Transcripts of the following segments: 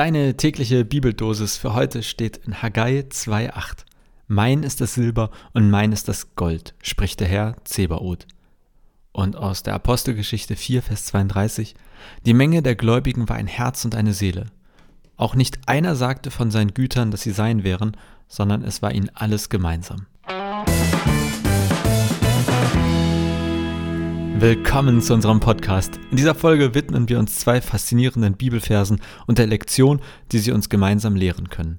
Deine tägliche Bibeldosis für heute steht in Haggai 2,8. Mein ist das Silber und mein ist das Gold, spricht der Herr Zebaoth. Und aus der Apostelgeschichte 4, Vers 32. Die Menge der Gläubigen war ein Herz und eine Seele. Auch nicht einer sagte von seinen Gütern, dass sie sein wären, sondern es war ihnen alles gemeinsam. Willkommen zu unserem Podcast. In dieser Folge widmen wir uns zwei faszinierenden Bibelversen und der Lektion, die sie uns gemeinsam lehren können.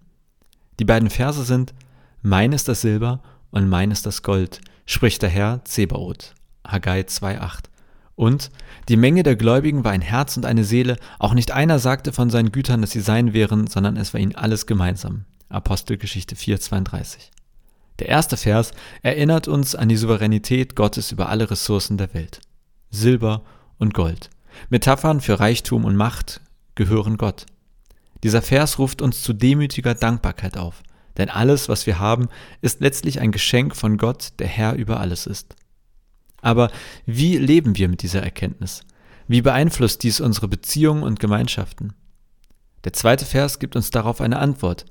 Die beiden Verse sind Mein ist das Silber und mein ist das Gold, spricht der Herr Zebaoth. Haggai 2,8. Und die Menge der Gläubigen war ein Herz und eine Seele, auch nicht einer sagte von seinen Gütern, dass sie sein wären, sondern es war ihnen alles gemeinsam. Apostelgeschichte 4,32. Der erste Vers erinnert uns an die Souveränität Gottes über alle Ressourcen der Welt. Silber und Gold. Metaphern für Reichtum und Macht gehören Gott. Dieser Vers ruft uns zu demütiger Dankbarkeit auf, denn alles, was wir haben, ist letztlich ein Geschenk von Gott, der Herr über alles ist. Aber wie leben wir mit dieser Erkenntnis? Wie beeinflusst dies unsere Beziehungen und Gemeinschaften? Der zweite Vers gibt uns darauf eine Antwort.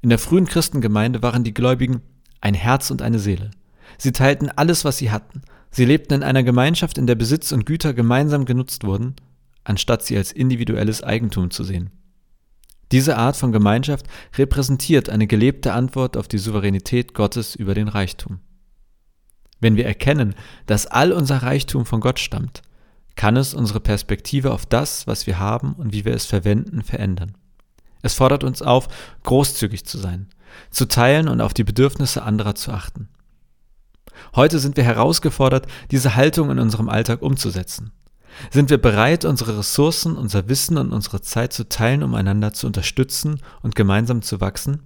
In der frühen Christengemeinde waren die Gläubigen ein Herz und eine Seele. Sie teilten alles, was sie hatten, Sie lebten in einer Gemeinschaft, in der Besitz und Güter gemeinsam genutzt wurden, anstatt sie als individuelles Eigentum zu sehen. Diese Art von Gemeinschaft repräsentiert eine gelebte Antwort auf die Souveränität Gottes über den Reichtum. Wenn wir erkennen, dass all unser Reichtum von Gott stammt, kann es unsere Perspektive auf das, was wir haben und wie wir es verwenden, verändern. Es fordert uns auf, großzügig zu sein, zu teilen und auf die Bedürfnisse anderer zu achten. Heute sind wir herausgefordert, diese Haltung in unserem Alltag umzusetzen. Sind wir bereit, unsere Ressourcen, unser Wissen und unsere Zeit zu teilen, um einander zu unterstützen und gemeinsam zu wachsen?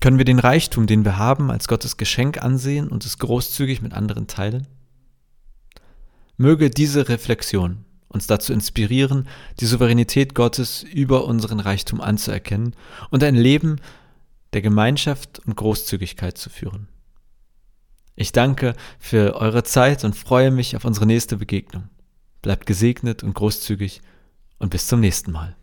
Können wir den Reichtum, den wir haben, als Gottes Geschenk ansehen und es großzügig mit anderen teilen? Möge diese Reflexion uns dazu inspirieren, die Souveränität Gottes über unseren Reichtum anzuerkennen und ein Leben der Gemeinschaft und Großzügigkeit zu führen. Ich danke für eure Zeit und freue mich auf unsere nächste Begegnung. Bleibt gesegnet und großzügig und bis zum nächsten Mal.